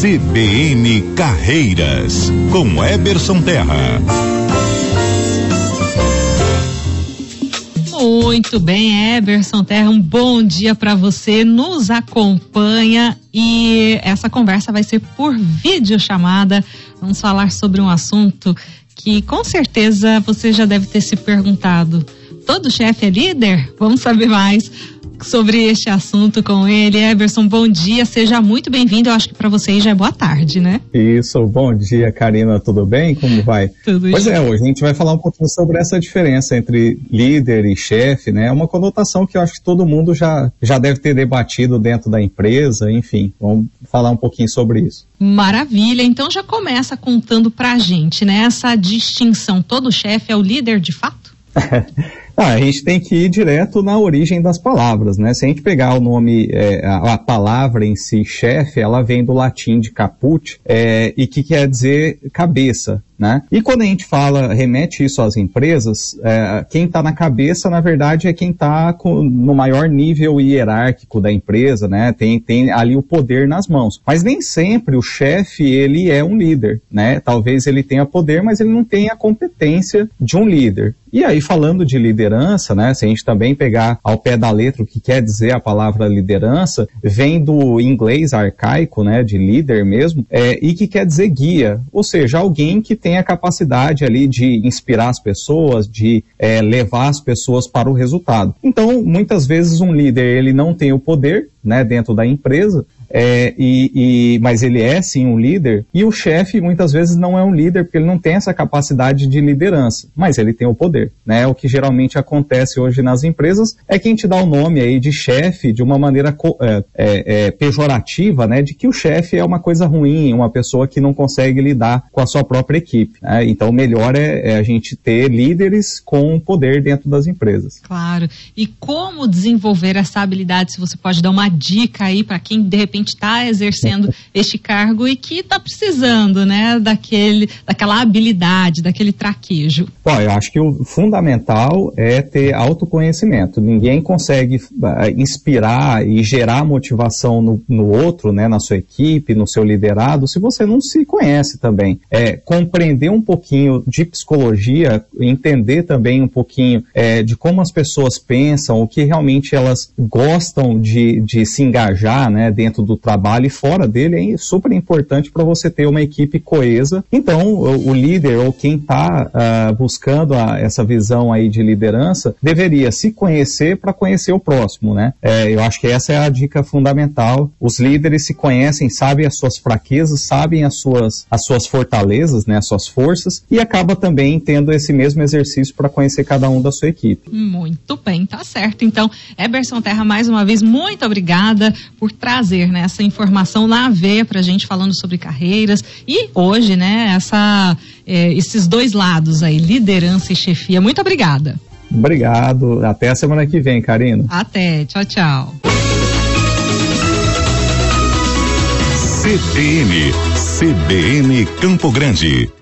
CBN Carreiras, com Eberson Terra. Muito bem, Eberson Terra, um bom dia para você. Nos acompanha e essa conversa vai ser por vídeo chamada. Vamos falar sobre um assunto que com certeza você já deve ter se perguntado. Todo chefe é líder? Vamos saber mais sobre este assunto com ele. Everson, bom dia, seja muito bem-vindo. Eu acho que para vocês já é boa tarde, né? Isso, bom dia, Karina, tudo bem? Como vai? Tudo Pois bem. é, hoje a gente vai falar um pouquinho sobre essa diferença entre líder e chefe, né? É uma conotação que eu acho que todo mundo já, já deve ter debatido dentro da empresa, enfim, vamos falar um pouquinho sobre isso. Maravilha, então já começa contando pra gente, né? Essa distinção, todo chefe é o líder de fato? Ah, a gente tem que ir direto na origem das palavras, né? Se a gente pegar o nome, é, a, palavra em si, chefe, ela vem do latim de caput, é, e que quer dizer cabeça, né? E quando a gente fala, remete isso às empresas, é, quem está na cabeça, na verdade, é quem está no maior nível hierárquico da empresa, né? Tem, tem ali o poder nas mãos. Mas nem sempre o chefe, ele é um líder, né? Talvez ele tenha poder, mas ele não tem a competência de um líder. E aí, falando de liderança, né? Se a gente também pegar ao pé da letra o que quer dizer a palavra liderança, vem do inglês arcaico, né? De líder mesmo, é, e que quer dizer guia. Ou seja, alguém que tem a capacidade ali de inspirar as pessoas, de é, levar as pessoas para o resultado. Então, muitas vezes um líder, ele não tem o poder, né? Dentro da empresa, é, e, e, mas ele é sim um líder, e o chefe muitas vezes não é um líder porque ele não tem essa capacidade de liderança, mas ele tem o poder, né? O que geralmente acontece hoje nas empresas é que a gente dá o nome aí de chefe de uma maneira é, é, é, pejorativa, né? De que o chefe é uma coisa ruim, uma pessoa que não consegue lidar com a sua própria equipe. Né? Então, o melhor é, é a gente ter líderes com poder dentro das empresas. Claro. E como desenvolver essa habilidade? Se você pode dar uma dica aí para quem de repente está exercendo este cargo e que está precisando, né, daquele, daquela habilidade, daquele traquejo. Bom, eu acho que o fundamental é ter autoconhecimento. Ninguém consegue uh, inspirar e gerar motivação no, no, outro, né, na sua equipe, no seu liderado, se você não se conhece também. É, compreender um pouquinho de psicologia, entender também um pouquinho é, de como as pessoas pensam, o que realmente elas gostam de, de se engajar, né, dentro do trabalho e fora dele é super importante para você ter uma equipe coesa. Então, o, líder ou quem está uh, ah, buscando a, essa visão aí de liderança deveria se conhecer para conhecer o próximo, né? É, eu acho que essa é a dica fundamental. Os líderes se conhecem, sabem as suas fraquezas, sabem as suas, as suas fortalezas, né, as suas forças e acaba também tendo esse mesmo exercício para conhecer cada um da sua equipe. Muito bem, tá certo. Então, Eberson Terra, mais uma vez, muito obrigada por trazer né, essa informação na veia para a gente falando sobre carreiras e hoje, né, essa, é, esses dois lados aí, liderança e chefia. Muito obrigada. Obrigado. Até a semana que vem, Karina. Até. Tchau, tchau. CBN, CBN Campo Grande.